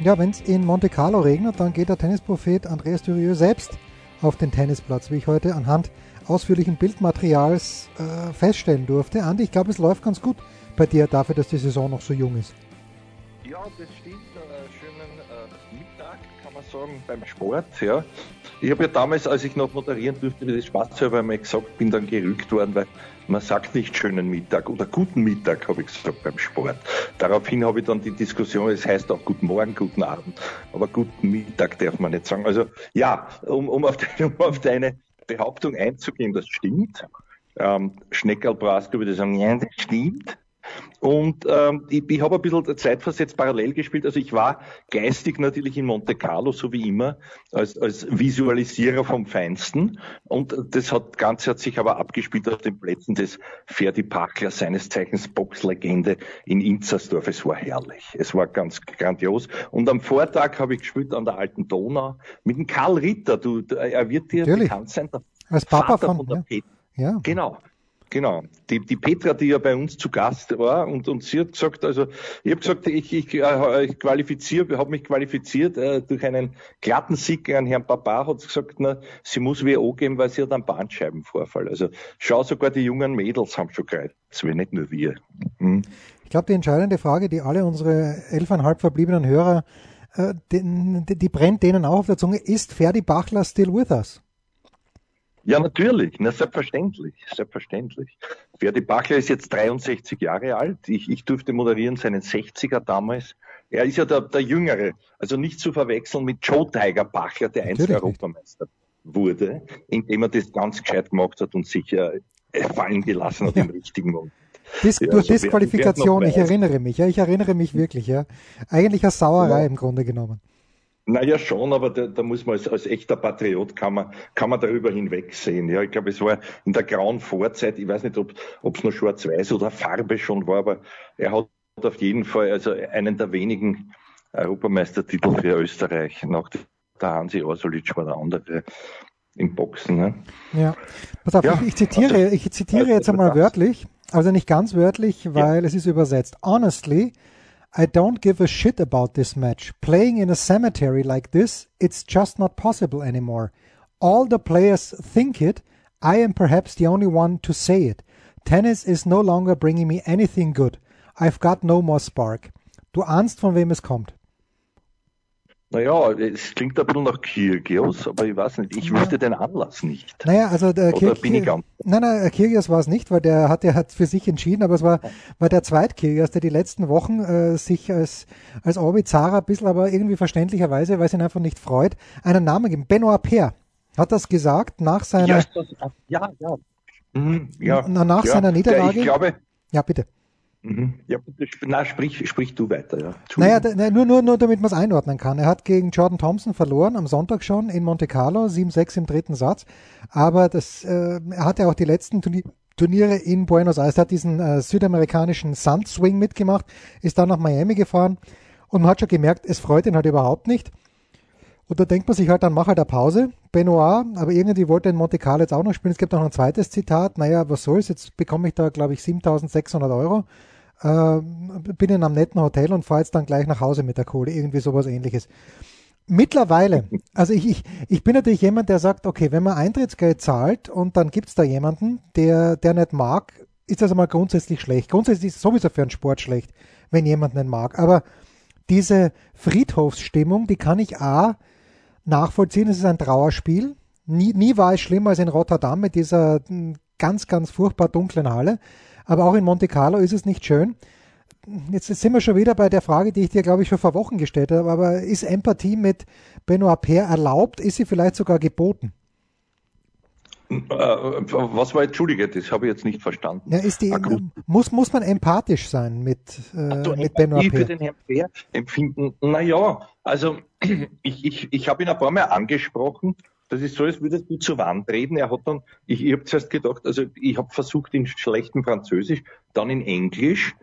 Ja, wenn es in Monte Carlo regnet, dann geht der Tennisprophet Andreas Dürieu selbst auf den Tennisplatz, wie ich heute anhand ausführlichen Bildmaterials äh, feststellen durfte. Andi, ich glaube, es läuft ganz gut bei dir dafür, dass die Saison noch so jung ist. Ja, das stimmt. Sagen, beim Sport. Ja. Ich habe ja damals, als ich noch moderieren durfte, das Spaßhalber einmal gesagt, bin dann gerügt worden, weil man sagt nicht schönen Mittag oder guten Mittag, habe ich gesagt beim Sport. Daraufhin habe ich dann die Diskussion, es heißt auch guten Morgen, guten Abend, aber guten Mittag darf man nicht sagen. Also ja, um, um, auf, deine, um auf deine Behauptung einzugehen, das stimmt. Ähm, Schneckerl Brasko würde sagen, ja, das stimmt. Und ähm, ich, ich habe ein bisschen zeitversetzt parallel gespielt. Also ich war geistig natürlich in Monte Carlo, so wie immer, als, als Visualisierer vom Feinsten. Und das hat, Ganze hat sich aber abgespielt auf den Plätzen des Ferdi Pachler, seines Zeichens Boxlegende in Inzersdorf. Es war herrlich. Es war ganz grandios. Und am Vortag habe ich gespielt an der Alten Donau mit dem Karl Ritter. Du, er wird dir Natürlich. bekannt sein. Als Papa Vater von, von der ja. Pet Ja. Genau. Genau. Die, die Petra, die ja bei uns zu Gast war und, und sie hat gesagt, also ich habe gesagt, ich, ich, äh, ich qualifiziere, habe mich qualifiziert äh, durch einen glatten Sieg an Herrn Papa, hat gesagt, na, sie muss WO geben, weil sie hat einen Bandscheibenvorfall. Also schau, sogar die jungen Mädels haben schon Kreuzweh, nicht nur wir. Hm. Ich glaube, die entscheidende Frage, die alle unsere elfeinhalb verbliebenen Hörer, äh, die, die brennt denen auch auf der Zunge, ist Ferdi Bachler still with us? Ja, natürlich. Na, selbstverständlich. Selbstverständlich. Ferdi Bachler ist jetzt 63 Jahre alt. Ich, ich durfte moderieren seinen 60er damals. Er ist ja der, der Jüngere. Also nicht zu verwechseln mit Joe Tiger Bachler, der einst Europameister wurde, indem er das ganz gescheit gemacht hat und sich äh, fallen gelassen hat im richtigen Moment. Dis Ja, durch also Disqualifikation, ich erinnere mich, ja, ich erinnere mich wirklich, ja. Eigentlich eine Sauerei Ja. im Grunde genommen. Naja, schon, aber da, da muss man als, als echter Patriot kann man, kann man darüber hinwegsehen. Ja, ich glaube, es war in der grauen Vorzeit, ich weiß nicht, ob es nur schwarz-weiß oder Farbe schon war, aber er hat auf jeden Fall also einen der wenigen Europameistertitel für Österreich. Nach der Hansi Orsulic war der andere im Boxen. Ne? Ja. Pass auf, Ja, ich, ich zitiere, also- ich zitiere also jetzt einmal das- wörtlich, also nicht ganz wörtlich, weil es ist übersetzt. Honestly, I don't give a shit about this match. Playing in a cemetery like this, it's just not possible anymore. All the players think it. I am perhaps the only one to say it. Tennis is no longer bringing me anything good. I've got no more spark. Du ahnst, von wem es kommt. Naja, es klingt ein bisschen nach Kyrgios, aber ich weiß nicht, ich wüsste den Anlass nicht. Naja, also der Oder Kir bin ich am- Nein, nein, Kyrgios war es nicht, weil der hat, der hat für sich entschieden, aber es war, war der Zweit-Kyrgios, der die letzten Wochen äh, sich als, als Orbizara ein bisschen, aber irgendwie verständlicherweise, weil es ihn einfach nicht freut, einen Namen gegeben. Benoit Paire hat das gesagt nach seiner, Ja, ja, das, ja, ja. Mhm, ja. Na, nach ja. seiner Niederlage? Ja, ich glaube, bitte. Mhm. ja, na, sprich, sprich du weiter, ja. Naja, da- nur, nur, nur damit man es einordnen kann. Er hat gegen Jordan Thompson verloren, am Sonntag schon in Monte Carlo, 7-6 im dritten Satz. Aber das, äh, er hatte auch die letzten Turni Turniere in Buenos Aires. Er hat diesen äh, südamerikanischen Sunswing mitgemacht, ist dann nach Miami gefahren und man hat schon gemerkt, es freut ihn halt überhaupt nicht. Und da denkt man sich halt, dann mach halt eine Pause. Benoit, aber irgendwie wollte er in Monte Carlo jetzt auch noch spielen. Es gibt auch noch ein zweites Zitat. Naja, was soll's? Jetzt bekomme ich da, glaube ich, 7600 Euro. Äh, bin in einem netten Hotel und fahre jetzt dann gleich nach Hause mit der Kohle. Irgendwie sowas ähnliches. Mittlerweile, also ich, ich, ich bin natürlich jemand, der sagt, okay, wenn man Eintrittsgeld zahlt und dann gibt's da jemanden, der, der nicht mag, ist das einmal grundsätzlich schlecht. Grundsätzlich ist es sowieso für einen Sport schlecht, wenn jemand nicht mag. Aber diese Friedhofsstimmung, die kann ich A nachvollziehen. Es ist ein Trauerspiel. Nie, nie war es schlimmer als in Rotterdam mit dieser mm, ganz, ganz furchtbar dunklen Halle. Aber auch in Monte Carlo ist es nicht schön. Jetzt sind wir schon wieder bei der Frage, die ich dir, glaube ich, schon vor Wochen gestellt habe. Aber ist Empathie mit Benoit Paire erlaubt? Ist sie vielleicht sogar geboten? was war, entschuldige, das habe ich jetzt nicht verstanden. Ja, die, muss, muss man empathisch sein mit, äh, du, mit Benoit für den Herrn Peer empfinden? Naja, also ich, ich, ich habe ihn ein paar Mal angesprochen. Das ist so, als würdest du zur Wand reden. Er hat dann, ich, ich habe zuerst gedacht, also ich habe versucht in schlechtem Französisch, dann in Englisch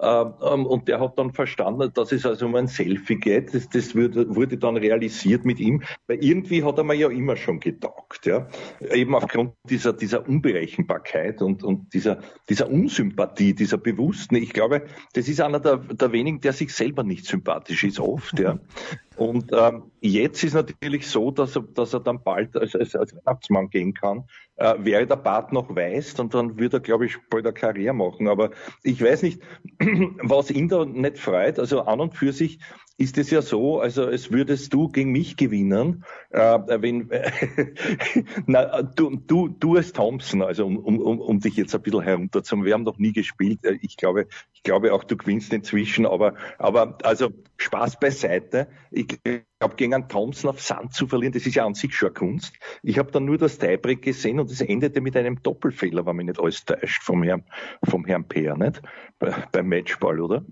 ähm, und der hat dann verstanden, dass es also um ein Selfie geht. Das, das wurde, wurde, dann realisiert mit ihm, weil irgendwie hat er mir ja immer schon getaugt, ja. Eben aufgrund dieser, dieser Unberechenbarkeit und, und dieser, dieser Unsympathie, dieser Bewussten. Ich glaube, das ist einer der, der wenigen, der sich selber nicht sympathisch ist, oft, ja. Und ähm, jetzt ist natürlich so, dass er, dass er dann bald als, als, als Weihnachtsmann gehen kann. Äh, wäre der Bart noch weiß, und dann würde er, glaube ich, bald eine Karriere machen. Aber ich weiß nicht, was ihn da nicht freut. Also an und für sich ist es ja so, also es würdest du gegen mich gewinnen, äh, wenn na, du, du, du als Thompson, also um, um, um dich jetzt ein bisschen herunterzumachen, wir haben noch nie gespielt. Äh, ich glaube, ich glaube auch, du gewinnst inzwischen, aber, aber also Spaß beiseite. Ich glaube, gegen einen Thompson auf Sand zu verlieren, das ist ja an sich schon Kunst. Ich habe dann nur das Tiebreak gesehen und es endete mit einem Doppelfehler, war mir nicht alles täuscht vom Herrn, vom Herrn Peer, nicht? Bei, beim Matchball, oder?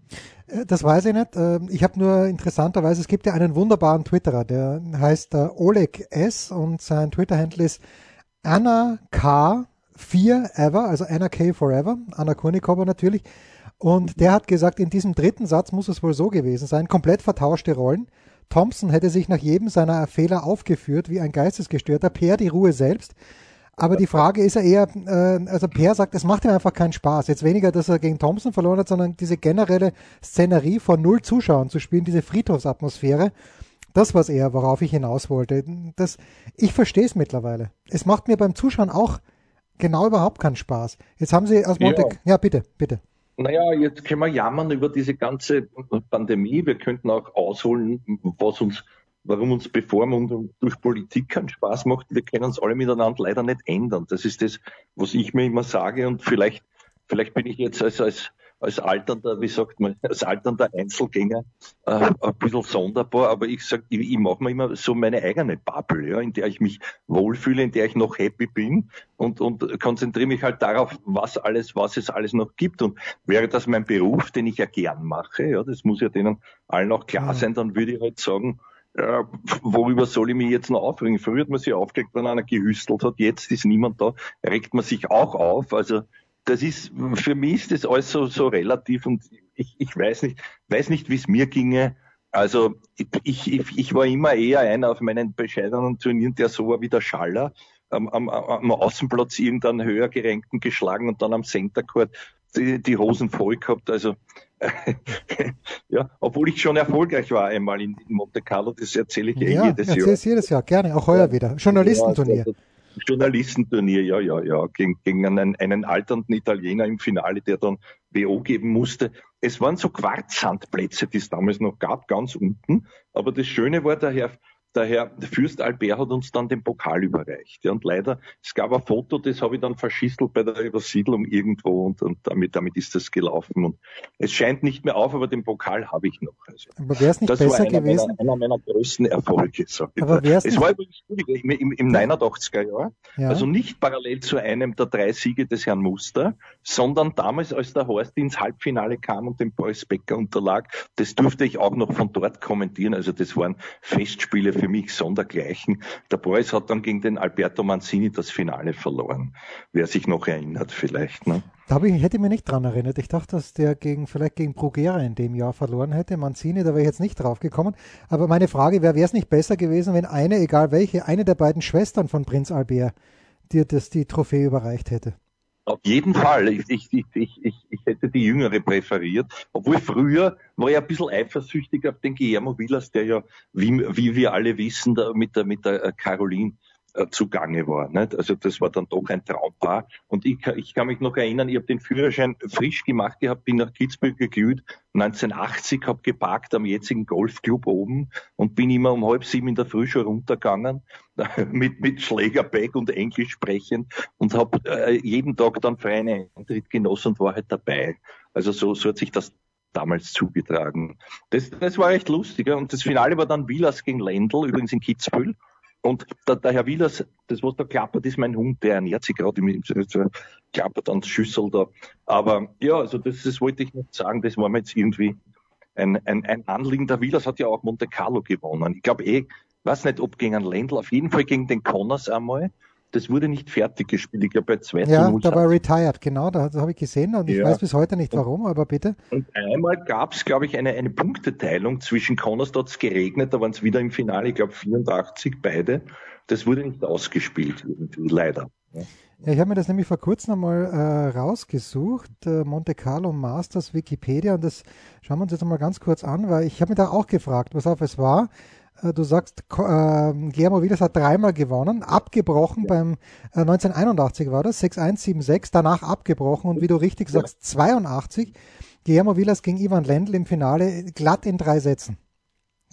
Äh, das weiß ich nicht. Ähm, ich habe nur interessanterweise, es gibt ja einen wunderbaren Twitterer, der heißt äh, Oleg S. und sein Twitter-Handle ist Anna K. 4 Ever, also Anna K. Forever, Anna Kurnikova natürlich. Und der hat gesagt, in diesem dritten Satz muss es wohl so gewesen sein, komplett vertauschte Rollen. Thompson hätte sich nach jedem seiner Fehler aufgeführt wie ein Geistesgestörter, Per die Ruhe selbst. Aber die Frage ist ja eher, äh, also Per sagt, es macht ihm einfach keinen Spaß. Jetzt weniger, dass er gegen Thompson verloren hat, sondern diese generelle Szenerie von null Zuschauern zu spielen, diese Friedhofsatmosphäre. Das was eher, worauf ich hinaus wollte. Das, ich verstehe es mittlerweile. Es macht mir beim Zuschauen auch genau überhaupt keinen Spaß. Jetzt haben Sie aus Monte, ja, ja bitte, bitte. Naja, jetzt können wir jammern über diese ganze Pandemie. Wir könnten auch ausholen, was uns warum uns Bevormundung durch Politik keinen Spaß macht. Wir können uns alle miteinander leider nicht ändern. Das ist das, was ich mir immer sage. Und vielleicht, vielleicht bin ich jetzt als, als, als alternder, wie sagt man, als alternder Einzelgänger äh, ein bisschen sonderbar, aber ich sag, ich, ich mache mir immer so meine eigene Bubble, ja, in der ich mich wohlfühle, in der ich noch happy bin und, und konzentriere mich halt darauf, was alles, was es alles noch gibt. Und wäre das mein Beruf, den ich ja gern mache, ja, das muss ja denen allen auch klar sein, dann würde ich halt sagen, äh, worüber soll ich mich jetzt noch aufregen? Früher hat man sich aufgeregt, wenn einer gehüstelt hat, jetzt ist niemand da, regt man sich auch auf. Also das ist, für mich ist das alles so, so relativ und ich, ich weiß nicht, weiß nicht, wie es mir ginge. Also ich, ich, ich war immer eher einer auf meinen bescheidenen Turnieren, der so war wie der Schaller, am, am, am Außenplatz irgendeinen höher gerenkten geschlagen und dann am Center Court die, die Hosen voll gehabt. Also ja, obwohl ich schon erfolgreich war einmal in, Monte Carlo, das erzähle ich ja, jedes Jahr. jedes Jahr, gerne, auch heuer wieder. Journalistenturnier. Ja, Journalistenturnier, ja, ja, ja, gegen, gegen einen, einen alternden Italiener im Finale, der dann WO geben musste. Es waren so Quarzsandplätze, die es damals noch gab, ganz unten. Aber das Schöne war, der Herr der Herr Fürst Albert hat uns dann den Pokal überreicht. Ja, und leider, es gab ein Foto, das habe ich dann verschistelt bei der Übersiedlung irgendwo und, und damit, damit ist das gelaufen. Und es scheint nicht mehr auf, aber den Pokal habe ich noch. Also, aber wäre es nicht besser war einer gewesen? Meiner, einer meiner größten Erfolge. So. Aber wär's es war übrigens im, im 89er Jahr, ja. also nicht parallel zu einem der drei Siege des Herrn Muster, sondern damals, als der Horst ins Halbfinale kam und dem Boris Becker unterlag, das durfte ich auch noch von dort kommentieren. Also das waren Festspiele für mich sondergleichen. Der Boris hat dann gegen den Alberto Mancini das Finale verloren. Wer sich noch erinnert vielleicht. Ne? Da ich, hätte ich mich nicht dran erinnert. Ich dachte, dass der gegen, vielleicht gegen Brugera in dem Jahr verloren hätte. Mancini, da wäre ich jetzt nicht drauf gekommen. Aber meine Frage wäre, wäre es nicht besser gewesen, wenn eine, egal welche, eine der beiden Schwestern von Prinz Albert dir das, die Trophäe überreicht hätte? Auf jeden Fall. Ich, ich, ich, ich, ich hätte die Jüngere präferiert. Obwohl früher war ich ein bisschen eifersüchtig auf den Guillermo Villas, der ja, wie, wie wir alle wissen, da mit der, mit der Caroline äh, zugange war. Nicht? Also das war dann doch ein Traumpaar. Und ich, ich kann mich noch erinnern, ich habe den Führerschein frisch gemacht gehabt, bin nach Kitzbühel geglüht, 1980 habe geparkt am jetzigen Golfclub oben und bin immer um halb sieben in der Früh schon runtergegangen mit, mit Schlägerbag und Englisch sprechen und habe äh, jeden Tag dann freien Eintritt genossen und war halt dabei. Also so, so hat sich das damals zugetragen. Das, das war echt lustig. Und das Finale war dann Villas gegen Lendl, übrigens in Kitzbühel. Und der, der Herr Wielers, das was da klappert, ist mein Hund, der ernährt sich gerade im klappert an der Schüssel da. Aber ja, also das, das wollte ich nicht sagen, das war mir jetzt irgendwie ein, ein, ein Anliegen. Der Wielers hat ja auch Monte Carlo gewonnen. Ich glaube eh, weiß nicht, ob gegen einen Ländler, auf jeden Fall gegen den Connors einmal. Das wurde nicht fertig gespielt. Ich glaube, bei 2 Ja, da war retired, genau, das habe ich gesehen und ich ja. weiß bis heute nicht warum, aber bitte. Und einmal gab es, glaube ich, eine, eine Punkteteilung zwischen Connors, da hat es geregnet, da waren es wieder im Finale, ich glaube 84 beide. Das wurde nicht ausgespielt, leider. Ja. Ja, ich habe mir das nämlich vor kurzem einmal äh, rausgesucht, äh, Monte Carlo Masters Wikipedia, und das schauen wir uns jetzt einmal ganz kurz an, weil ich habe mir da auch gefragt, was auf es war. Äh, du sagst, äh, Guillermo Vilas hat dreimal gewonnen, abgebrochen ja. beim äh, 1981 war das, 6-1-7-6, danach abgebrochen und wie du richtig ja. sagst, 82. Guillermo Vilas gegen Ivan Lendl im Finale glatt in drei Sätzen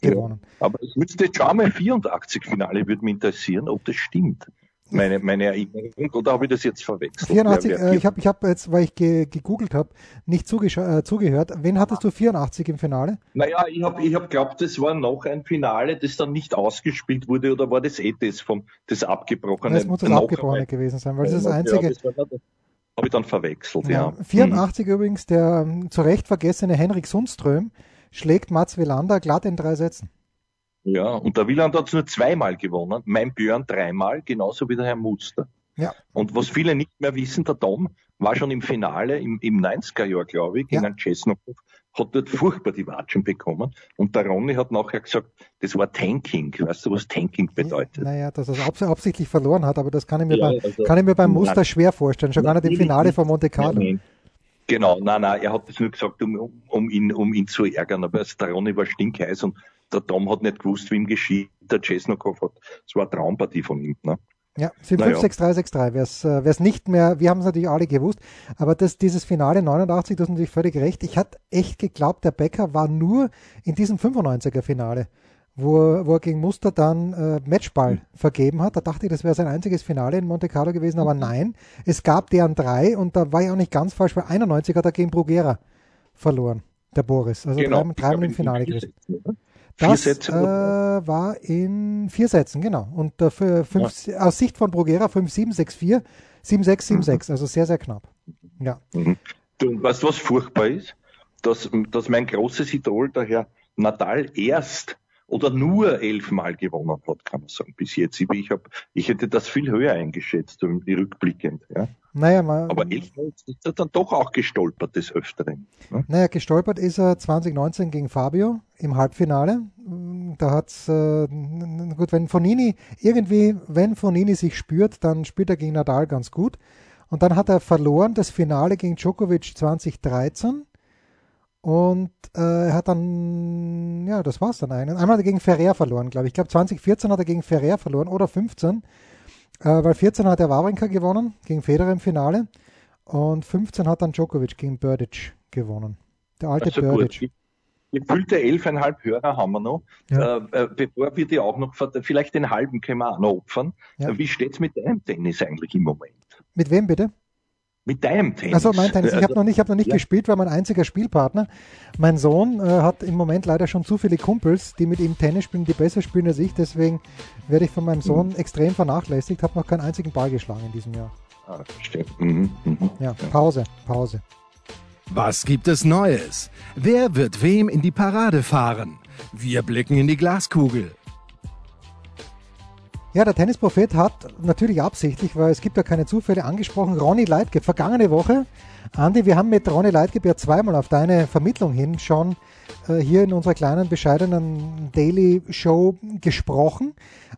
gewonnen. Ja, aber es müsste jetzt schon mal 84 Finale, würde mich interessieren, ob das stimmt meine, meine Erinnerung oder habe ich das jetzt verwechselt? 84, wer, wer, äh, ich habe ich hab jetzt, weil ich ge, gegoogelt habe, nicht äh, zugehört. Wen hattest du 84 im Finale? Naja, ich habe ich hab glaubt, das war noch ein Finale, das dann nicht ausgespielt wurde oder war das eh das vom das abgebrochene? Das muss das abgebrochene gewesen sein, weil das ist das einzige. Ja, das habe ich dann verwechselt, ja. ja. 84 mhm. übrigens, der um, zu Recht vergessene Henrik Sundström schlägt Mats Wilander glatt in drei Sätzen. Ja, und der Wieland hat es nur zweimal gewonnen, mein Björn dreimal, genauso wie der Herr Muster. Ja. Und was viele nicht mehr wissen, der Tom war schon im Finale im, im 90er Jahr, glaube ich, gegen ja. einen Chesnokov, hat dort furchtbar die Watschen bekommen. Und der Ronny hat nachher gesagt, das war Tanking. Weißt du, was Tanking bedeutet? Naja, dass er es absichtlich verloren hat, aber das kann ich mir, ja, beim, also, kann ich mir beim Muster nein, schwer vorstellen, schon gar nicht im Finale von Monte Carlo. Nein, Genau, nein, nein, er hat das nur gesagt, um, um, ihn, um ihn zu ärgern. Aber der Ronny war stinkheiß und der Tom hat nicht gewusst, wie ihm geschieht. Der Chesnokov hat, es war eine Traumpartie von ihm. Ne? Ja, 7-5-6-3-6-3. Wer es nicht mehr, wir haben es natürlich alle gewusst, aber das, dieses Finale 89, das ist natürlich völlig recht. Ich hatte echt geglaubt, der Becker war nur in diesem 95er Wo, wo er gegen Muster dann äh, Matchball mhm. vergeben hat. Da dachte ich, das wäre sein einziges Finale in Monte Carlo gewesen, aber mhm. nein, es gab deren drei und da war ich auch nicht ganz falsch, weil 91 hat er gegen Bruguera verloren, der Boris. Also genau. dreimal drei im Finale gewesen. Das äh, war in vier Sätzen, genau. Und äh, für fünf, ja. aus Sicht von Bruguera 5-7-6-4, 7-6-7-6, also sehr, sehr knapp. Ja. Mhm. Und weißt du, was furchtbar ist? Dass, dass mein großes Idol, der Herr Nadal, erst oder nur elfmal gewonnen hat, kann man sagen, bis jetzt. Ich, hab, ich hätte das viel höher eingeschätzt, rückblickend. Ja. Naja, man, Aber elfmal ist er dann doch auch gestolpert des Öfteren. Ne? Naja, gestolpert ist er 2019 gegen Fabio im Halbfinale. Da hat's äh, gut, wenn Fonini irgendwie, wenn Fonini sich spürt, dann spielt er gegen Nadal ganz gut. Und dann hat er verloren das Finale gegen Djokovic 2013 und äh, er hat dann, ja, das war's dann eigentlich. Einmal hat er gegen Ferrer verloren, glaube ich. Ich glaube 2014 hat er gegen Ferrer verloren oder 15. Äh, weil 14 hat er Wawrinka gewonnen, gegen Federer im Finale. Und 15 hat dann Djokovic gegen Burdic gewonnen. Der alte also Burdic. Gefüllte 11,5 Hörer haben wir noch. Ja. Äh, äh, bevor wir die auch noch, vielleicht den halben können wir auch noch opfern. Ja. Wie steht's mit deinem Tennis eigentlich im Moment? Mit wem bitte? Mit deinem Tennis. Also mein Tennis. Ich habe noch nicht, hab noch nicht ja. gespielt, war mein einziger Spielpartner. Mein Sohn äh, hat im Moment leider schon zu viele Kumpels, die mit ihm Tennis spielen, die besser spielen als ich. Deswegen werde ich von meinem Sohn mhm. extrem vernachlässigt. Habe noch keinen einzigen Ball geschlagen in diesem Jahr. Ah, verstehe. Mhm. Mhm. Ja, Pause, Pause. Was gibt es Neues? Wer wird wem in die Parade fahren? Wir blicken in die Glaskugel. Ja, der Tennisprophet hat natürlich absichtlich, weil es gibt ja keine Zufälle, angesprochen, Ronny Leitgeb. Vergangene Woche, Andi, wir haben mit Ronny Leitgeb ja zweimal auf deine Vermittlung hin schon äh, hier in unserer kleinen, bescheidenen Daily Show gesprochen.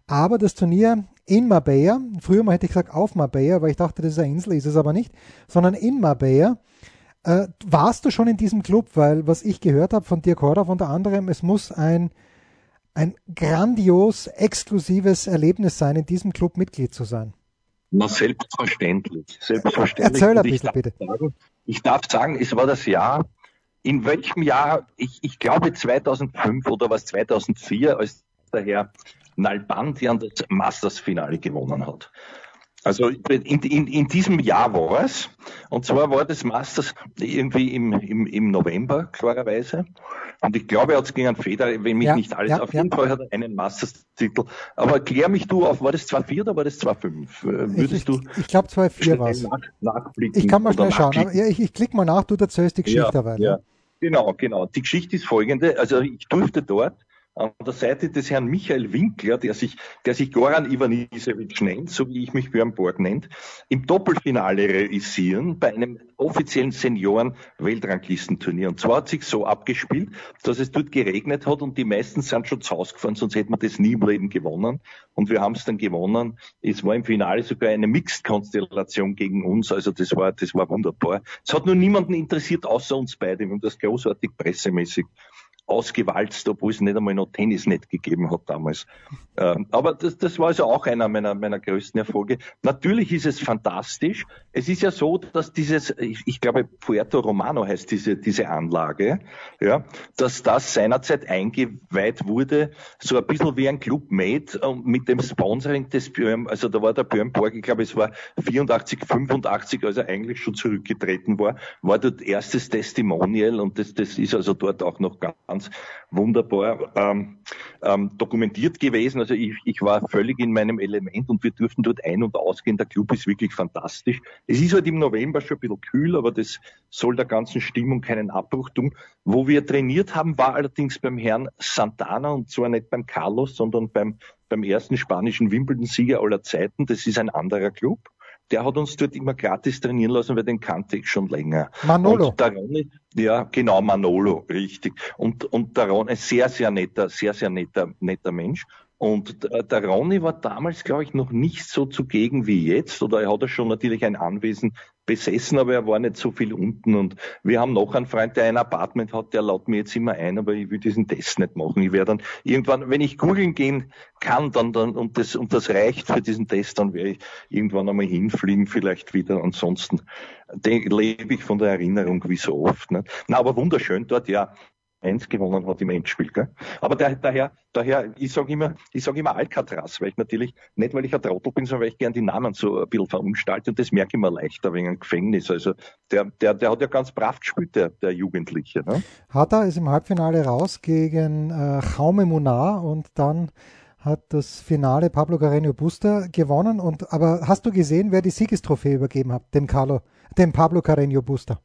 Aber das Turnier in Marbella, früher mal hätte ich gesagt auf Marbella, weil ich dachte, das ist eine Insel, ist es aber nicht, sondern in Marbella. Äh, warst du schon in diesem Club? Weil was ich gehört habe von Dirk Hordauf unter anderem, es muss ein ein grandios exklusives Erlebnis sein, in diesem Club Mitglied zu sein. Na, selbstverständlich. Selbstverständlich. Erzähl ein bisschen, bitte. Sagen, ich darf sagen, es war das Jahr, in welchem Jahr, ich, ich glaube 2005 oder was 2004, als der Herr Nalbandian das Masters-Finale gewonnen hat. Also in, in, in diesem Jahr war es. Und zwar war das Masters irgendwie im, im, im November, klarerweise. Und ich glaube, er hat es gegen einen Feder, wenn mich ja, nicht alles, ja, auf jeden ja. Fall hat er einen Masters-Titel. Aber klär mich du auf, war das 2-4 oder war das 2-5? Würdest ich, du? Ich glaube 2-4 war es. Nach, ich kann mal schnell schauen. Aber, ja, ich, ich klicke mal nach, du erzählst die Geschichte ja, Ja. Genau, genau. Die Geschichte ist folgende. Also ich durfte dort an der Seite des Herrn Michael Winkler, der sich, der sich Goran Ivanisevic nennt, so wie ich mich Björn Borg nennt, im Doppelfinale realisieren bei einem offiziellen Senioren-Weltranglistenturnier. Und zwar hat sich so abgespielt, dass es dort geregnet hat und die meisten sind schon zu Hause gefahren, sonst hätten wir das nie im Leben gewonnen. Und wir haben es dann gewonnen. Es war im Finale sogar eine Mixed-Konstellation gegen uns. Also das war, das war wunderbar. Es hat nur niemanden interessiert, außer uns beide. Wir haben das großartig pressemäßig ausgewalzt, obwohl es nicht einmal noch Tennisnet gegeben hat damals. Ähm, aber das, das war also auch einer meiner, meiner größten Erfolge. Natürlich ist es fantastisch. Es ist ja so, dass dieses, ich, ich glaube, Puerto Romano heißt diese, diese Anlage, ja, dass das seinerzeit eingeweiht wurde, so ein bisschen wie ein Club Made und mit dem Sponsoring des Björn, also da war der Björn Borg, ich glaube, es war 84, 85, als er eigentlich schon zurückgetreten war, war dort erstes Testimonial und das, das ist also dort auch noch ganz ganz wunderbar ähm, ähm, dokumentiert gewesen. Also ich, ich war völlig in meinem Element und wir durften dort ein- und ausgehen. Der Club ist wirklich fantastisch. Es ist halt im November schon ein bisschen kühl, aber das soll der ganzen Stimmung keinen Abbruch tun. Wo wir trainiert haben, war allerdings beim Herrn Santana und zwar nicht beim Carlos, sondern beim, beim ersten spanischen Wimbledon-Sieger aller Zeiten. Das ist ein anderer Club der hat uns dort immer gratis trainieren lassen, weil den kannte ich schon länger. Manolo. Und der Ronny, ja, genau, Manolo, richtig. Und, und der Ronny, ein sehr, sehr netter, sehr, sehr netter, netter Mensch. Und der Ronny war damals, glaube ich, noch nicht so zugegen wie jetzt. Oder er hat ja schon natürlich ein Anwesen besessen, aber er war nicht so viel unten. Und wir haben noch einen Freund, der ein Apartment hat, der laut mir jetzt immer ein, aber ich will diesen Test nicht machen. Ich werde dann irgendwann, wenn ich googeln gehen kann, dann, dann und das und das reicht für diesen Test, dann werde ich irgendwann einmal hinfliegen, vielleicht wieder. Ansonsten lebe ich von der Erinnerung wie so oft. Ne? Na, aber wunderschön dort, ja. 1 gewonnen hat im Endspiel. Gell? Aber der, daher, daher, ich sage immer, ich sage immer Alcatraz, weil ich natürlich, nicht weil ich ein Trottel bin, sondern weil ich gern die Namen so ein bisschen verunstalte und das merke ich mir leichter wegen einem Gefängnis. Also der, der, der hat ja ganz brav gespielt, der, der Jugendliche. Ne? Hat er, ist im Halbfinale raus gegen äh, Jaume Munar und dann hat das Finale Pablo Carreño Busta gewonnen. Und aber hast du gesehen, wer die Siegestrophäe übergeben hat? Dem Carlo, dem Pablo Carreño Busta.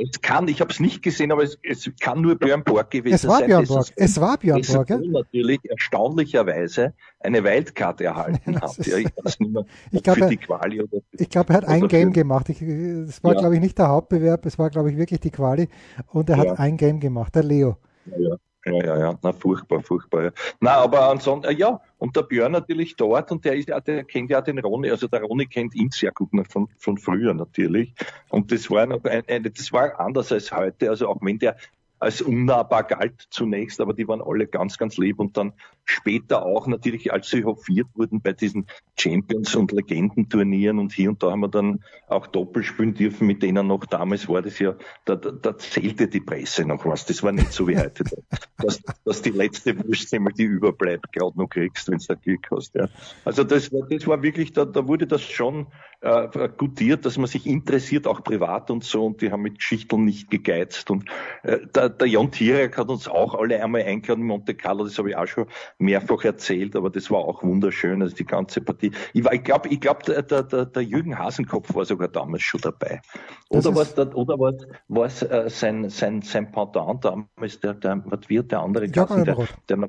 Es kann, ich habe es nicht gesehen, aber es, es, kann nur Björn Borg gewesen es war sein. Björn Borg. Es war Björn Borg. Ja? natürlich erstaunlicherweise eine Wildkarte erhalten hat. Ja, ich weiß nicht mehr, ich glaube, er, ich glaube, er hat ein Game gemacht. Ich, es war, ja. glaube ich, nicht der Hauptbewerb, es war, glaube ich, wirklich die Quali. Und er ja. hat ein Game gemacht, der Leo. Ja, ja, ja, ja, na furchtbar, furchtbar. Ja. Na, aber ansonsten, äh, ja, und der Björn natürlich dort und der ist ja, der kennt ja den Ronny, also der Ronny kennt ihn sehr gut noch von, von früher natürlich. Und das war noch ein, ein, das war anders als heute, also auch wenn der als unnahbar galt zunächst, aber die waren alle ganz, ganz lieb und dann später auch natürlich, als sie hofiert wurden bei diesen Champions- und Legendenturnieren und hier und da haben wir dann auch doppelt spielen dürfen mit denen noch. Damals war das ja, da, da, da zählte die Presse noch was. Das war nicht so wie heute, dass, dass die letzte Wurstsemmel, die überbleibt, gerade noch kriegst, wenn du da Glück hast. Ja. Also das war, das war wirklich, da, da wurde das schon äh, gutiert, dass man sich interessiert, auch privat und so, und die haben mit Geschichten nicht gegeizt. Und äh, der, der Jon Tirek hat uns auch alle einmal eingeladen in Monte Carlo, das habe ich auch schon mehrfach erzählt, aber das war auch wunderschön, also die ganze Partie. Ich, ich glaube, ich glaub, der, der, der Jürgen Hasenkopf war sogar damals schon dabei. Oder was, oder was, was äh, sein, sein, sein Pendant damals, der, der, was wird der andere Klassen, der, der noch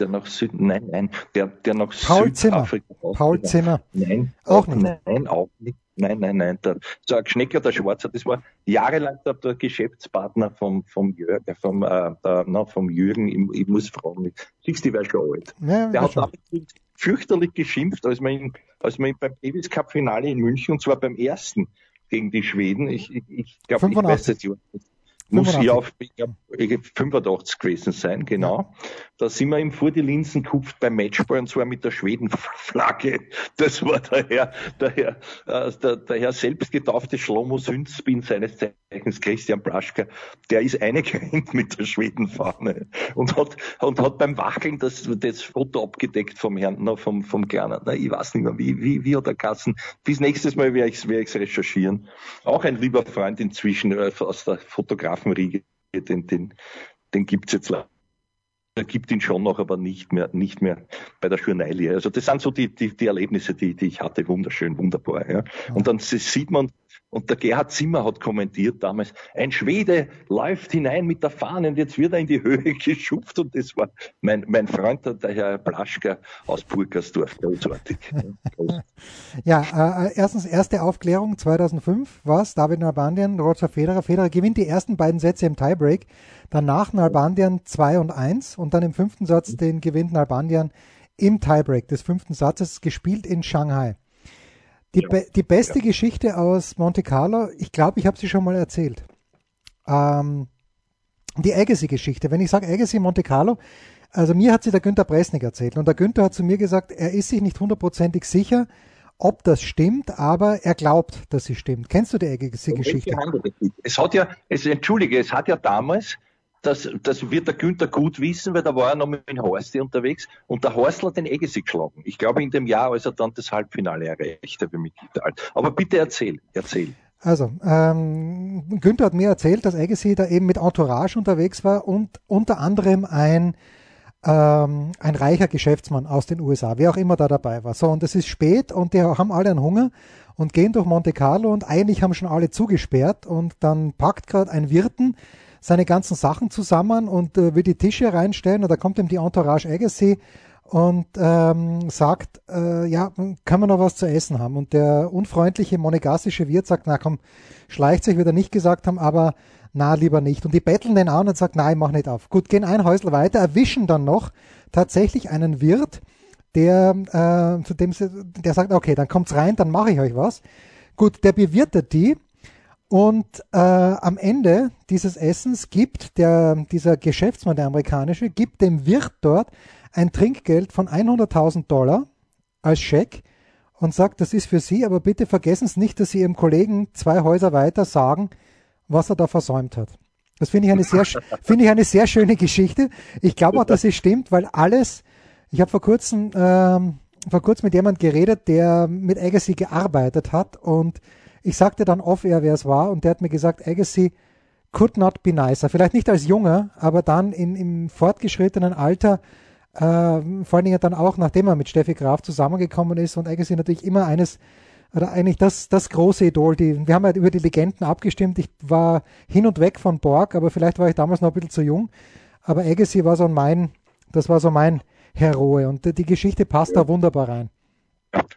der nach Süd, nein, nein, der, der nach Paul Südafrika Zimmer. Paul Zimmer. Nein, auch nicht. Nein, auch nicht. Nein, nein, nein. Der, so ein Schnecker, der Schwarzer, das war jahrelang der, der Geschäftspartner vom, vom, Jürgen, äh, vom, äh, der, na, vom Jürgen. Ich, ich muss fragen, siehst du, die war schon alt. Ja, der hat schon. fürchterlich geschimpft, als man, als man beim Davis Cup Finale in München, und zwar beim ersten gegen die Schweden, ich, ich, ich glaube, ich weiß jetzt, Muss ja auf 85 gewesen sein, genau. Da sind wir ihm vor die Linsen gekupft beim Matchball und zwar mit der Schwedenflagge. Das war der Herr, der Herr, äh, der, der Herr selbstgetaufte Schlomo Sünzbin seines Zeichens Christian Plaschka. Der ist eingerannt mit der Schwedenfahne und hat, und hat beim Wackeln das, das Foto abgedeckt vom Herrn, na, vom, vom Kleinen. Na, ich weiß nicht mehr, wie, wie, wie hat er Kassen. Bis nächstes Mal werde ich es recherchieren. Auch ein lieber Freund inzwischen äh, aus der Fotografenriege, den, den, den gibt's jetzt leider gibt ihn schon noch, aber nicht mehr, nicht mehr bei der Journalie. Also das sind so die, die, die Erlebnisse, die, die ich hatte. Wunderschön, wunderbar. Ja. Und dann sieht man, und der Gerhard Zimmer hat kommentiert damals, ein Schwede läuft hinein mit der Fahne und jetzt wird er in die Höhe geschupft und das war mein, mein Freund, der Herr Blaschka aus Purkersdorf. Großartig. ja, äh, erstens, erste Aufklärung 2005 war es, David Nalbandian, Roger Federer. Federer gewinnt die ersten beiden Sätze im Tiebreak, danach Nalbandian 2 und 1 und dann im fünften Satz den gewinnt Nalbandian im Tiebreak des fünften Satzes, gespielt in Shanghai. Die, ja. be die beste ja. Geschichte aus Monte Carlo, ich glaube, ich habe sie schon mal erzählt. Ähm, die Agassi-Geschichte. Wenn ich sage Agassi Monte Carlo, also mir hat sie der Günther Presnik erzählt. Und der Günther hat zu mir gesagt, er ist sich nicht hundertprozentig sicher, ob das stimmt, aber er glaubt, dass sie stimmt. Kennst du die Agassi-Geschichte? Es hat ja, es, entschuldige, es hat ja damals das, das wird der Günther gut wissen, weil da war er noch mit dem Horsti unterwegs und der Horstl hat den Egesi geschlagen. Ich glaube in dem Jahr, als er dann das Halbfinale erreicht hat, mich Aber bitte erzähl, erzähl. Also, ähm, Günther hat mir erzählt, dass Agassi da eben mit Entourage unterwegs war und unter anderem ein, ähm, ein reicher Geschäftsmann aus den USA, wer auch immer da dabei war. So, und es ist spät und die haben alle einen Hunger und gehen durch Monte Carlo und eigentlich haben schon alle zugesperrt und dann packt gerade ein Wirten seine ganzen Sachen zusammen und äh, will die Tische reinstellen und da kommt ihm die Entourage Agassi und ähm, sagt, äh, ja, kann man noch was zu essen haben? Und der unfreundliche monegassische Wirt sagt, na komm, schleicht sich, wird er nicht gesagt haben, aber na, lieber nicht. Und die betteln den an und sagt, nein, mach nicht auf. Gut, gehen ein Häusl weiter, erwischen dann noch tatsächlich einen Wirt, der, äh, zu dem der sagt, okay, dann kommt's rein, dann mache ich euch was. Gut, der bewirtet die und äh, am Ende dieses Essens gibt der, dieser Geschäftsmann, der amerikanische, gibt dem Wirt dort ein Trinkgeld von 100.000 Dollar als Scheck und sagt, das ist für Sie, aber bitte vergessen Sie nicht, dass Sie Ihrem Kollegen zwei Häuser weiter sagen, was er da versäumt hat. Das finde ich eine sehr, finde ich eine sehr schöne Geschichte. Ich glaube auch, dass es stimmt, weil alles, ich habe vor kurzem, ähm, vor kurzem mit jemand geredet, der mit Agassi gearbeitet hat und ich sagte dann off-air, wer es war, und der hat mir gesagt, Agassi could not be nicer. Vielleicht nicht als Junger, aber dann in, im fortgeschrittenen Alter, äh, vor allen Dingen dann auch, nachdem er mit Steffi Graf zusammengekommen ist und Agassi natürlich immer eines, oder eigentlich das, das große Idol, die, wir haben ja über die Legenden abgestimmt, ich war hin und weg von Borg, aber vielleicht war ich damals noch ein bisschen zu jung, aber Agassi war so mein, das war so mein Heroe und die Geschichte passt da wunderbar rein.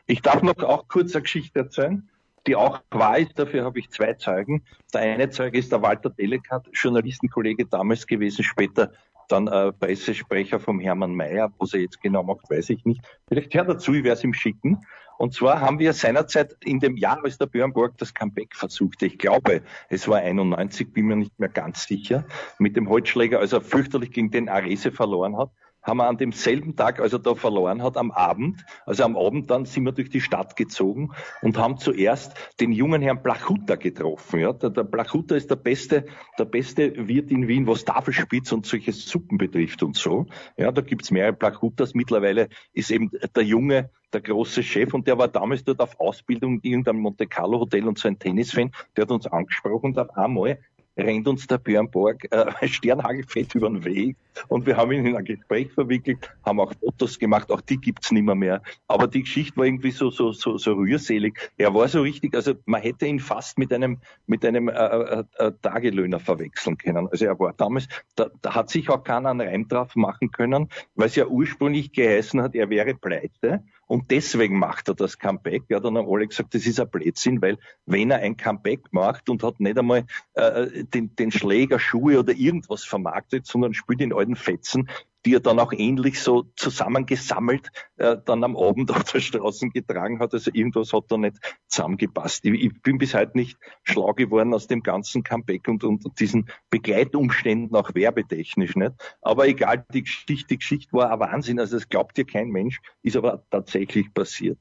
Ich darf noch auch kurz eine Geschichte erzählen die auch wahr ist. Dafür habe ich zwei Zeugen. Der eine Zeuge ist der Walter Delekat, Journalistenkollege damals gewesen, später dann äh, Pressesprecher vom Hermann Mayer. Was er jetzt genau macht, weiß ich nicht. Vielleicht hört dazu, ich werde es ihm schicken. Und zwar haben wir seinerzeit in dem Jahr, als der Björnborg das Comeback versuchte, ich glaube, es war 91, bin mir nicht mehr ganz sicher, mit dem Holzschläger, als er fürchterlich gegen den Arese verloren hat, haben wir an demselben Tag, als er da verloren hat, am Abend, also am Abend dann sind wir durch die Stadt gezogen und haben zuerst den jungen Herrn Plachuta getroffen. Ja, der, der Plachuta ist der beste, der beste Wirt in Wien, was Tafelspitz und solche Suppen betrifft und so. Ja, da gibt's mehrere Plachutas. Mittlerweile ist eben der junge, der große Chef und der war damals dort auf Ausbildung in irgendeinem Monte Carlo Hotel und so ein Tennisfan, der hat uns angesprochen und auf einmal rennt uns der Björn Borg äh, Sternhagelfett über den Weg und wir haben ihn in ein Gespräch verwickelt, haben auch Fotos gemacht, auch die gibt's nicht mehr, mehr. Aber die Geschichte war irgendwie so, so, so, so rührselig. Er war so richtig, also man hätte ihn fast mit einem, mit einem äh, äh, äh Tagelöhner verwechseln können. Also er war damals, da, da hat sich auch keiner einen Reim drauf machen können, weil es ja ursprünglich geheißen hat, er wäre pleite. Und deswegen macht er das Comeback. Ja, dann haben alle gesagt, das ist ein Blödsinn, weil wenn er ein Comeback macht und hat nicht einmal äh, den, den Schläger, Schuhe oder irgendwas vermarktet, sondern spielt in alten Fetzen, die er dann auch ähnlich so zusammengesammelt äh, dann am Abend auf der Straße getragen hat. Also irgendwas hat da nicht zusammengepasst. Ich, ich bin bis heute nicht schlau geworden aus dem ganzen Comeback und, und diesen Begleitumständen auch werbetechnisch nicht. Aber egal, die Geschichte, die Geschichte war ein Wahnsinn. Also das glaubt dir kein Mensch, ist aber tatsächlich passiert.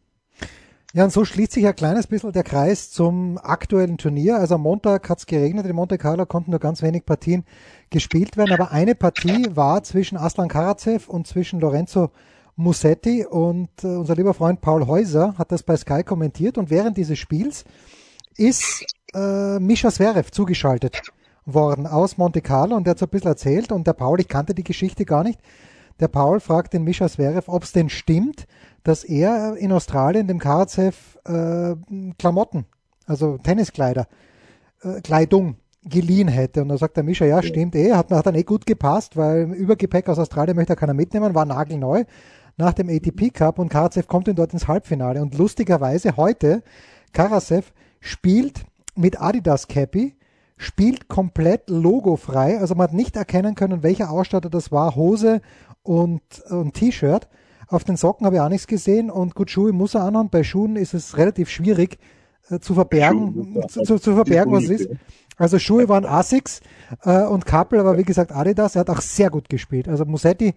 Ja, und so schließt sich ein kleines bisschen der Kreis zum aktuellen Turnier. Also am Montag hat es geregnet, in Monte Carlo konnten nur ganz wenig Partien gespielt werden, aber eine Partie war zwischen Aslan Karatsev und zwischen Lorenzo Musetti. Und äh, unser lieber Freund Paul Häuser hat das bei Sky kommentiert. Und während dieses Spiels ist äh, Mischa Zverev zugeschaltet worden aus Monte Carlo. Und der hat so ein bisschen erzählt. Und der Paul, ich kannte die Geschichte gar nicht, der Paul fragt den Mischa Zverev, ob es denn stimmt, dass er in Australien dem Karatsev äh, Klamotten, also Tenniskleider, äh, Kleidung geliehen hätte. Und da sagt der Mischa, ja, stimmt eh, hat, hat dann eh gut gepasst, weil Übergepäck aus Australien möchte keiner mitnehmen, war nagelneu nach dem ATP Cup und Karasev kommt dann dort ins Halbfinale. Und lustigerweise heute, Karasev spielt mit Adidas Cappy, spielt komplett logofrei, also man hat nicht erkennen können, welcher Ausstatter das war, Hose und, und T-Shirt. Auf den Socken habe ich auch nichts gesehen und gut, Schuhe muss er anhaben. Bei Schuhen ist es relativ schwierig äh, zu verbergen, zu, zu, zu, verbergen, was es ist. Also Schuhe waren Asics äh, und Kappel war wie gesagt Adidas. Er hat auch sehr gut gespielt. Also Musetti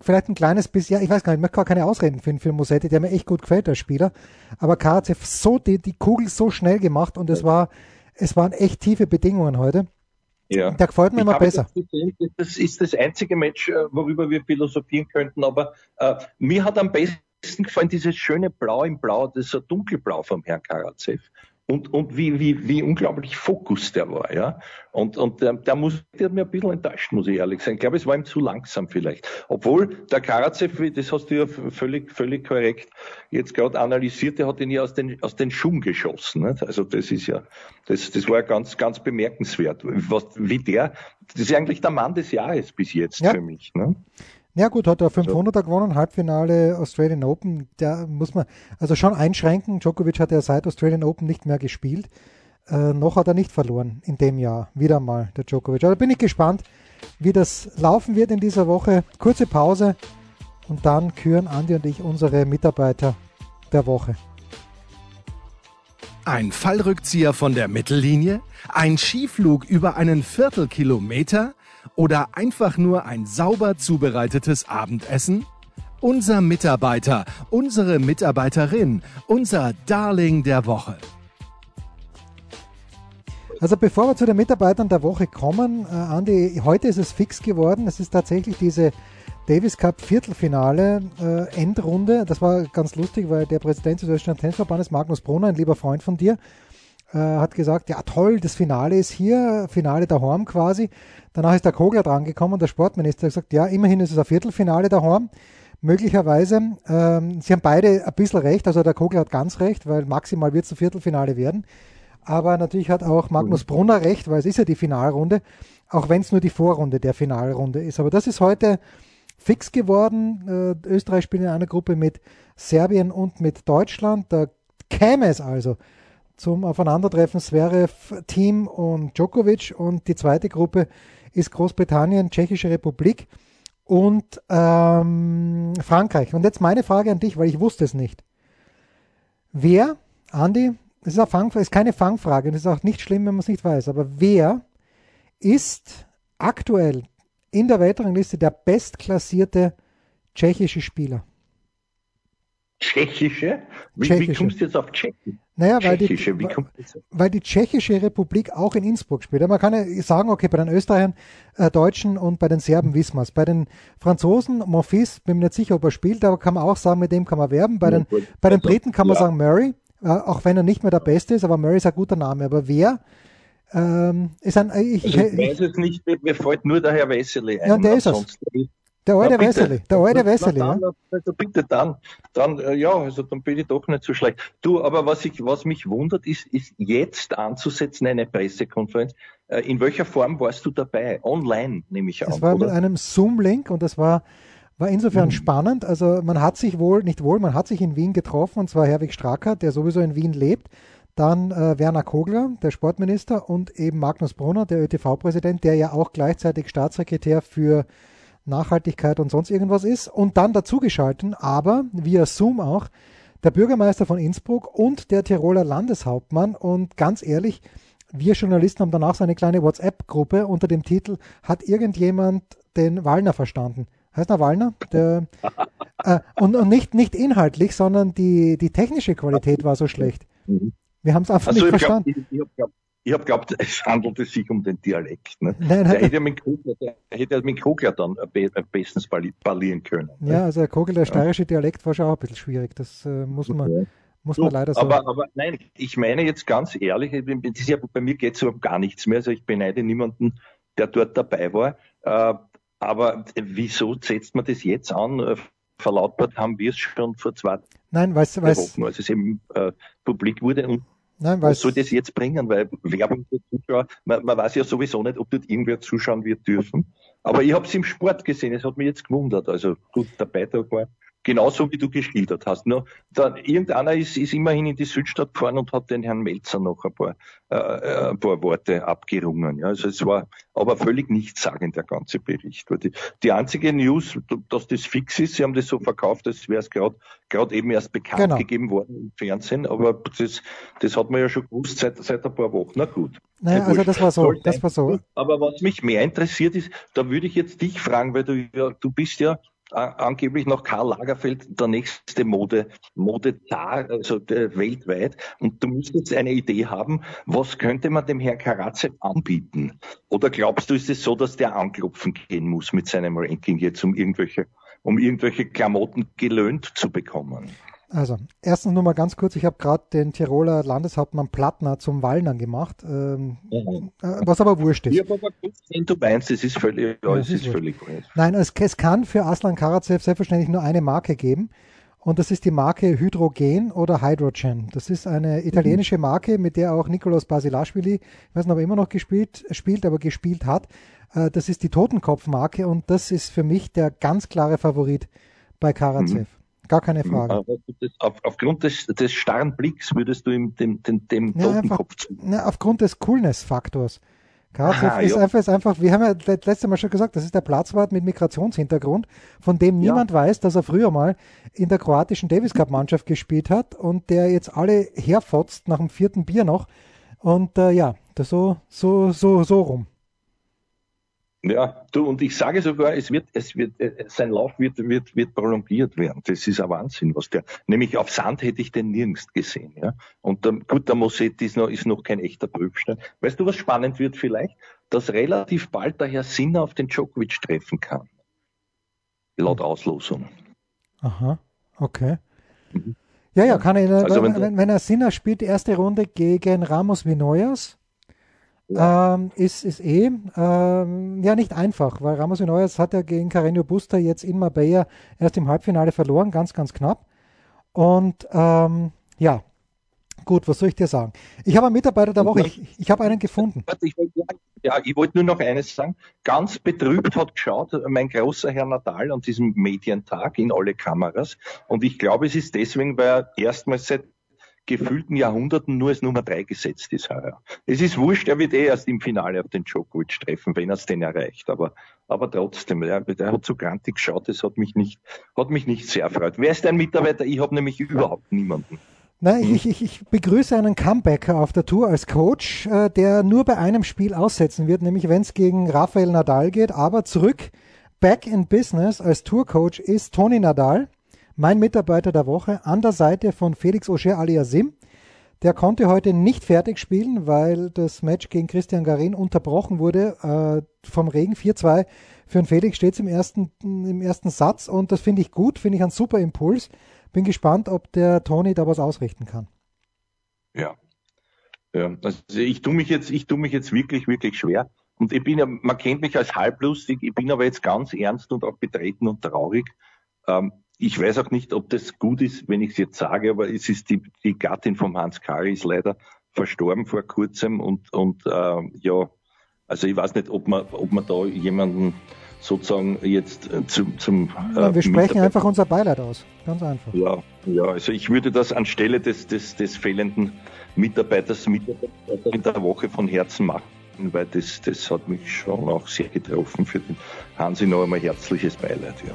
vielleicht ein kleines bisschen, ja, ich weiß gar nicht, ich möchte gar keine Ausreden finden für Musetti, der mir echt gut gefällt als Spieler. Aber Karatsev so die, die Kugel so schnell gemacht und es war, es waren echt tiefe Bedingungen heute. Ja. Der gefällt mir immer besser. Das, gesehen, das ist das einzige Match, äh, worüber wir philosophieren könnten, aber äh, mir hat am besten gefallen dieses schöne Blau im Blau, das ist so dunkelblau vom Herrn Karatsev und, und wie, wie, wie unglaublich Fokus der war, ja. Und, und der, der, muss, der hat mir ein bisschen enttäuscht, muss ich ehrlich sein. Ich glaube, es war ihm zu langsam vielleicht. Obwohl der Karatsev, das hast du ja völlig, völlig korrekt jetzt gerade analysiert, der hat ihn ja aus den, aus den Schuhen geschossen. Nicht? Also das ist ja, das, das war ja ganz, ganz bemerkenswert. Was, wie der, das ist eigentlich der Mann des Jahres bis jetzt ja. für mich. Ne? Ja gut, hat er 500er gewonnen, Halbfinale Australian Open, da muss man also schon einschränken. Djokovic hat ja seit Australian Open nicht mehr gespielt. Äh, noch hat er nicht verloren in dem Jahr, wieder mal der Djokovic. Aber bin ich gespannt, wie das laufen wird in dieser Woche. Kurze Pause und dann küren Andi und ich unsere Mitarbeiter der Woche. Ein Fallrückzieher von der Mittellinie? Ein Skiflug über einen Viertelkilometer? Oder einfach nur ein sauber zubereitetes Abendessen? Unser Mitarbeiter, unsere Mitarbeiterin, unser Darling der Woche. Also bevor wir zu den Mitarbeitern der Woche kommen, äh, Andi, heute ist es fix geworden. Es ist tatsächlich diese Davis Cup Viertelfinale äh, Endrunde. Das war ganz lustig, weil der Präsident des Österreichischen Tennisverbandes, Magnus Brunner, ein lieber Freund von dir, äh, hat gesagt, ja toll, das Finale ist hier, Finale daheim quasi. Danach ist der Kogler drangekommen und der Sportminister hat gesagt, ja, immerhin ist es ein Viertelfinale daheim. Möglicherweise, ähm, sie haben beide ein bisschen recht, also der Kogler hat ganz recht, weil maximal wird es ein Viertelfinale werden. Aber natürlich hat auch Magnus Brunner recht, weil es ist ja die Finalrunde, auch wenn es nur die Vorrunde der Finalrunde ist. Aber das ist heute fix geworden. Äh, Österreich spielt in einer Gruppe mit Serbien und mit Deutschland. Da käme es also zum Aufeinandertreffen Zverev, Team und Djokovic. Und die zweite Gruppe ist Großbritannien, Tschechische Republik und ähm, Frankreich. Und jetzt meine Frage an dich, weil ich wusste es nicht. Wer, Andi, das ist, ist keine Fangfrage, das ist auch nicht schlimm, wenn man es nicht weiß, aber wer ist aktuell in der Weltrangliste der bestklassierte tschechische Spieler? Tschechische? Wie, Tschechische. wie kommst du jetzt auf Tschechen? Naja, weil die, weil die Tschechische Republik auch in Innsbruck spielt. Man kann ja sagen, okay, bei den Österreichern, äh, Deutschen und bei den Serben wissen wir es. Bei den Franzosen, Monfils, bin mir nicht sicher, ob er spielt, aber kann man auch sagen, mit dem kann man werben. Bei den, bei den also, Briten kann man ja. sagen Murray, äh, auch wenn er nicht mehr der Beste ist, aber Murray ist ein guter Name. Aber wer ähm, ist ein... Ich, also ich, weiß es nicht, mir fällt nur der Herr Wessely ein. Ja, der ist es. Der alte Wessely, der alte Wessely, ja. Also bitte dann, dann, äh, ja, also dann bin ich doch nicht so schlecht. Du, aber was ich, was mich wundert, ist, ist jetzt anzusetzen eine Pressekonferenz. Äh, in welcher Form warst du dabei? Online, nehme ich an. Es war oder? mit einem Zoom-Link und das war, war insofern mhm. spannend. Also man hat sich wohl, nicht wohl, man hat sich in Wien getroffen und zwar Herwig Stracker, der sowieso in Wien lebt. Dann äh, Werner Kogler, der Sportminister und eben Magnus Brunner, der ÖTV-Präsident, der ja auch gleichzeitig Staatssekretär für Nachhaltigkeit und sonst irgendwas ist. Und dann dazugeschalten, aber via Zoom auch, der Bürgermeister von Innsbruck und der Tiroler Landeshauptmann. Und ganz ehrlich, wir Journalisten haben danach so eine kleine WhatsApp-Gruppe unter dem Titel Hat irgendjemand den Wallner verstanden? Heißt er Wallner? Der, äh, und, und nicht, nicht inhaltlich, sondern die, die technische Qualität war so schlecht. Mhm. Wir haben es einfach also nicht ich verstanden. Glaub, ich, ich, ich habe geglaubt, es handelte sich um den Dialekt. Ne? Nein, der, hätte ja mit Kogler, der hätte ja mit Kogler dann bestens parlieren können. Ne? Ja, also der Kogler, der steirische Dialekt war schon auch ein bisschen schwierig. Das äh, muss man. Okay. Muss man leider sagen. Aber, aber nein, ich meine jetzt ganz ehrlich, ja, bei mir geht es um gar nichts mehr. Also ich beneide niemanden, der dort dabei war. Äh, aber wieso setzt man das jetzt an? Äh, verlautbart haben wir es schon vor zwei Nein, weißt, Wochen, als es eben äh, publik wurde. Und Nein, was soll das jetzt bringen? Weil Werbung für Zuschauer, man, man weiß ja sowieso nicht, ob dort irgendwer zuschauen wird dürfen. Aber ich habe es im Sport gesehen, es hat mich jetzt gewundert. Also gut, der Beitrag war genauso wie du geschildert hast. Nur dann, irgendeiner ist, ist immerhin in die Südstadt gefahren und hat den Herrn Melzer noch ein paar, äh, äh ein paar Worte abgerungen. Ja, also es war aber völlig nichtssagend, der ganze Bericht. Die, die einzige News, dass das fix ist, sie haben das so verkauft, als wäre es gerade gerade eben erst bekannt genau. gegeben worden im Fernsehen, aber das, das hat man ja schon gewusst seit, seit ein paar Wochen. Na gut. Naja, also das war so, das war so. Aber was mich mehr interessiert ist, da würde ich jetzt dich fragen, weil du ja, du bist ja angeblich noch Karl Lagerfeld der nächste Mode, Modezar, also der, weltweit. Und du müsstest eine Idee haben, was könnte man dem Herrn Karatsev anbieten? Oder glaubst du, ist es so, dass der anklopfen gehen muss mit seinem Ranking jetzt, um irgendwelche, um irgendwelche Klamotten gelöhnt zu bekommen? Also, erstens nur mal ganz kurz, ich habe gerade den Tiroler Landeshauptmann Plattner zum Wallner gemacht, ähm, mhm. äh, was aber wurscht ist. Ja, aber wenn du meinst, es ist völlig, ja, es ist, ist völlig. Nein, es, es, kann für Aslan Karatsev selbstverständlich nur eine Marke geben und das ist die Marke Hydrogen oder Hydrogen. Das ist eine italienische mhm. Marke, mit der auch Nikolaus Basilashvili, ich weiß nicht, ob er immer noch gespielt, spielt, aber gespielt hat. Äh, das ist die Totenkopfmarke und das ist für mich der ganz klare Favorit bei Karatsev. Mhm. Gar keine Frage. Auf, aufgrund des, des, starren Blicks würdest du ihm dem, dem, dem ja, Totenkopf zu. Ja, aufgrund des Coolness-Faktors. Karatsev ist, einfach, ist einfach, wir haben ja das letzte Mal schon gesagt, das ist der Platzwart mit Migrationshintergrund, von dem niemand ja. weiß, dass er früher mal in der kroatischen Davis Cup Mannschaft gespielt hat und der jetzt alle herfotzt nach dem vierten Bier noch. Und äh, ja, das so, so, so, so rum. Ja, du, und ich sage sogar, es wird, es wird, äh, sein Lauf wird, wird, wird prolongiert werden. Das ist ein Wahnsinn, was der, nämlich auf Sand hätte ich den nirgends gesehen, ja. Und der, gut, der Mosetti ist noch, ist noch kein echter Prüfstein. Weißt du, was spannend wird vielleicht? Dass relativ bald der Herr Sinner auf den Djokovic treffen kann. Laut Auslosung. Aha, okay. Mhm. Ja, ja, kann er, also wenn, wenn, wenn er Sinner spielt, die erste Runde gegen Ramos Vinoyas, ähm, ist, ist eh ähm, ja nicht einfach, weil Ramos Neuers hat ja gegen Carreño Busta jetzt in Marbella erst im Halbfinale verloren, ganz, ganz knapp. Und ähm, ja, gut, was soll ich dir sagen? Ich habe einen Mitarbeiter der Woche, ich, ich habe einen gefunden. Ich wollte, ja, ich wollte nur noch eines sagen. Ganz betrübt hat geschaut mein großer Herr Natal an diesem Medientag in alle Kameras. Und ich glaube, es ist deswegen, weil er erstmals seit gefühlten Jahrhunderten nur als Nummer drei gesetzt ist heuer. Es ist wurscht, er wird eh erst im Finale auf den Djokovic treffen, wenn er es denn erreicht. Aber, aber trotzdem, der, der hat so grantig geschaut, das hat mich nicht, hat mich nicht sehr erfreut. Wer ist dein Mitarbeiter? Ich habe nämlich überhaupt niemanden. Nein, ich, ich, ich begrüße einen Comebacker auf der Tour als Coach, äh, der nur bei einem Spiel aussetzen wird, nämlich wenn es gegen Rafael Nadal geht. Aber zurück, back in business als Tourcoach ist Tony Nadal mein Mitarbeiter der Woche an der Seite von Felix Auger aliasim. Der konnte heute nicht fertig spielen, weil das Match gegen Christian Garin unterbrochen wurde äh, vom Regen 4-2. Für den Felix steht es im ersten, im ersten Satz und das finde ich gut, finde ich einen super Impuls. Bin gespannt, ob der Toni da was ausrichten kann. Ja. ja also ich tue mich jetzt, ich tue mich jetzt wirklich, wirklich schwer. Und ich bin ja, man kennt mich als halblustig, ich bin aber jetzt ganz ernst und auch betreten und traurig. Ähm, ich weiß auch nicht, ob das gut ist, wenn ich es jetzt sage, aber es ist die, die Gattin vom Hans Kari ist leider verstorben vor kurzem und, und äh, ja, also ich weiß nicht, ob man, ob man da jemanden sozusagen jetzt äh, zum, zum äh, Wir sprechen einfach unser Beileid aus, ganz einfach. Ja, ja, also ich würde das anstelle des, des, des fehlenden Mitarbeiters, Mitarbeiter in der Woche von Herzen machen weil das, das hat mich schon auch sehr getroffen. Für den Hansi noch einmal herzliches Beileid. Ja.